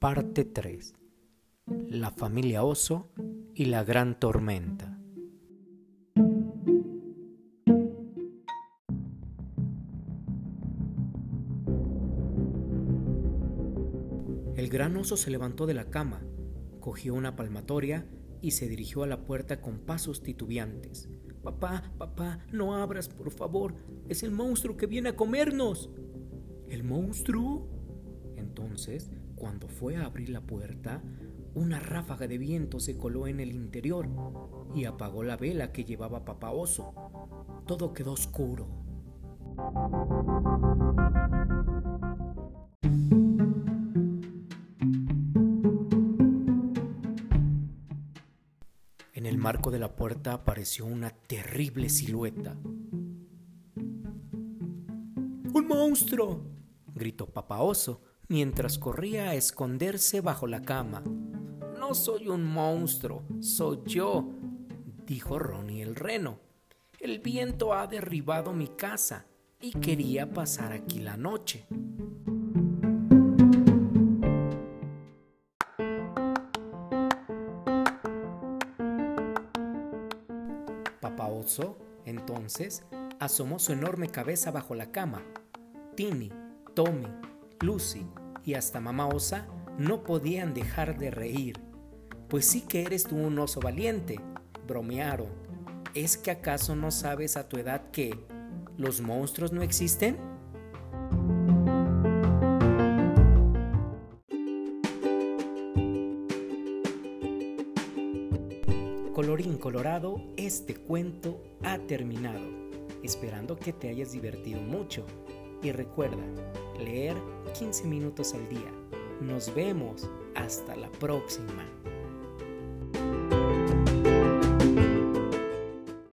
Parte 3. La familia Oso y la gran tormenta. El gran oso se levantó de la cama, cogió una palmatoria y se dirigió a la puerta con pasos titubeantes. Papá, papá, no abras, por favor. Es el monstruo que viene a comernos. ¿El monstruo? Entonces, cuando fue a abrir la puerta, una ráfaga de viento se coló en el interior y apagó la vela que llevaba papá oso. Todo quedó oscuro. En el marco de la puerta apareció una terrible silueta. ¡Un monstruo! gritó papá oso mientras corría a esconderse bajo la cama. No soy un monstruo, soy yo, dijo Ronnie el reno. El viento ha derribado mi casa y quería pasar aquí la noche. Papá Oso, entonces, asomó su enorme cabeza bajo la cama. Timmy, Tommy, Lucy y hasta mamá Osa no podían dejar de reír. Pues sí que eres tú un oso valiente, bromearon. ¿Es que acaso no sabes a tu edad que los monstruos no existen? Colorín colorado, este cuento ha terminado, esperando que te hayas divertido mucho. Y recuerda, leer 15 minutos al día. Nos vemos. Hasta la próxima.